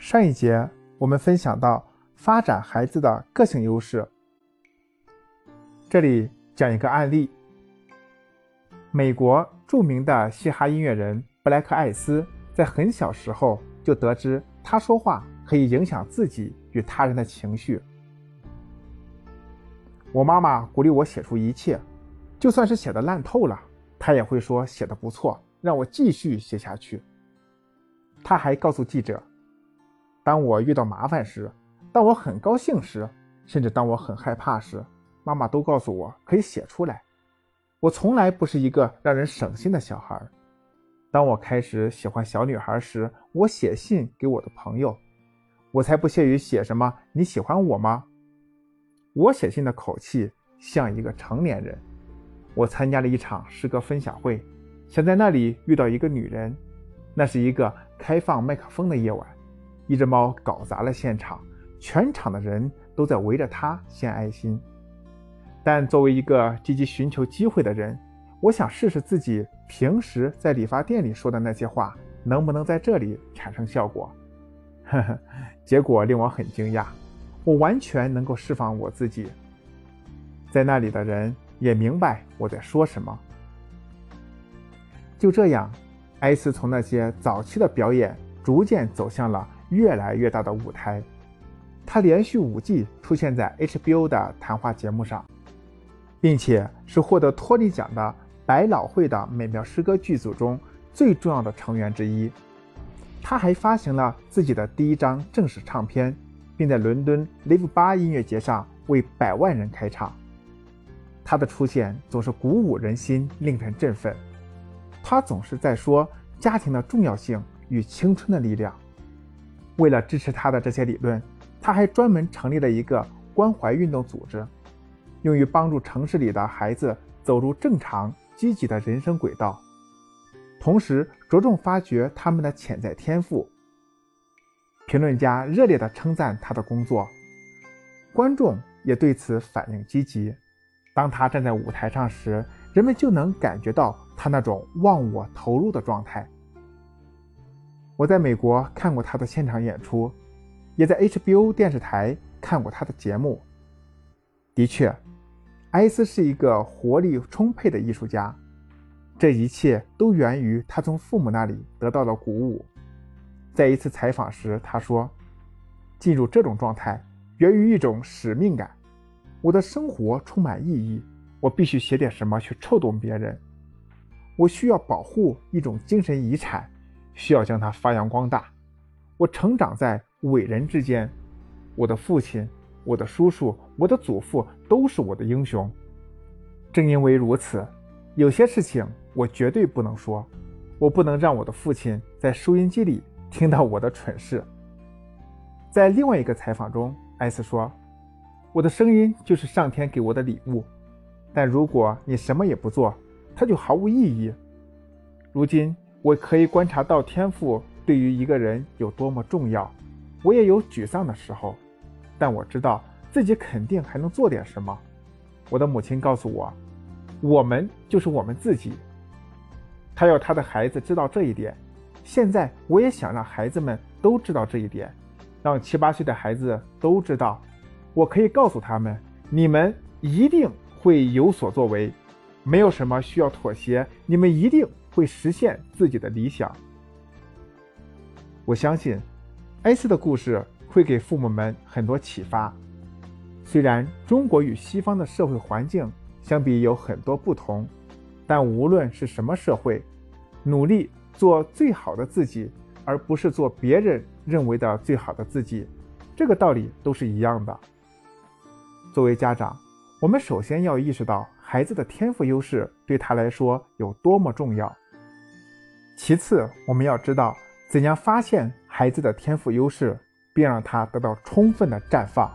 上一节我们分享到发展孩子的个性优势，这里讲一个案例：美国著名的嘻哈音乐人布莱克·艾斯在很小时候就得知他说话可以影响自己与他人的情绪。我妈妈鼓励我写出一切，就算是写的烂透了，她也会说写的不错，让我继续写下去。他还告诉记者。当我遇到麻烦时，当我很高兴时，甚至当我很害怕时，妈妈都告诉我可以写出来。我从来不是一个让人省心的小孩。当我开始喜欢小女孩时，我写信给我的朋友，我才不屑于写什么“你喜欢我吗”。我写信的口气像一个成年人。我参加了一场诗歌分享会，想在那里遇到一个女人。那是一个开放麦克风的夜晚。一只猫搞砸了现场，全场的人都在围着它献爱心。但作为一个积极寻求机会的人，我想试试自己平时在理发店里说的那些话能不能在这里产生效果。呵呵，结果令我很惊讶，我完全能够释放我自己。在那里的人也明白我在说什么。就这样，艾斯从那些早期的表演逐渐走向了。越来越大的舞台，他连续五季出现在 HBO 的谈话节目上，并且是获得托尼奖的百老汇的美妙诗歌剧组中最重要的成员之一。他还发行了自己的第一张正式唱片，并在伦敦 Live 八音乐节上为百万人开唱。他的出现总是鼓舞人心，令人振奋。他总是在说家庭的重要性与青春的力量。为了支持他的这些理论，他还专门成立了一个关怀运动组织，用于帮助城市里的孩子走入正常、积极的人生轨道，同时着重发掘他们的潜在天赋。评论家热烈地称赞他的工作，观众也对此反应积极。当他站在舞台上时，人们就能感觉到他那种忘我投入的状态。我在美国看过他的现场演出，也在 HBO 电视台看过他的节目。的确，艾斯是一个活力充沛的艺术家，这一切都源于他从父母那里得到了鼓舞。在一次采访时，他说：“进入这种状态源于一种使命感，我的生活充满意义，我必须写点什么去触动别人，我需要保护一种精神遗产。”需要将它发扬光大。我成长在伟人之间，我的父亲、我的叔叔、我的祖父都是我的英雄。正因为如此，有些事情我绝对不能说，我不能让我的父亲在收音机里听到我的蠢事。在另外一个采访中，艾斯说：“我的声音就是上天给我的礼物，但如果你什么也不做，它就毫无意义。”如今。我可以观察到天赋对于一个人有多么重要，我也有沮丧的时候，但我知道自己肯定还能做点什么。我的母亲告诉我，我们就是我们自己。她要她的孩子知道这一点。现在我也想让孩子们都知道这一点，让七八岁的孩子都知道，我可以告诉他们，你们一定会有所作为，没有什么需要妥协，你们一定。会实现自己的理想。我相信，艾斯的故事会给父母们很多启发。虽然中国与西方的社会环境相比有很多不同，但无论是什么社会，努力做最好的自己，而不是做别人认为的最好的自己，这个道理都是一样的。作为家长，我们首先要意识到孩子的天赋优势对他来说有多么重要。其次，我们要知道怎样发现孩子的天赋优势，并让他得到充分的绽放。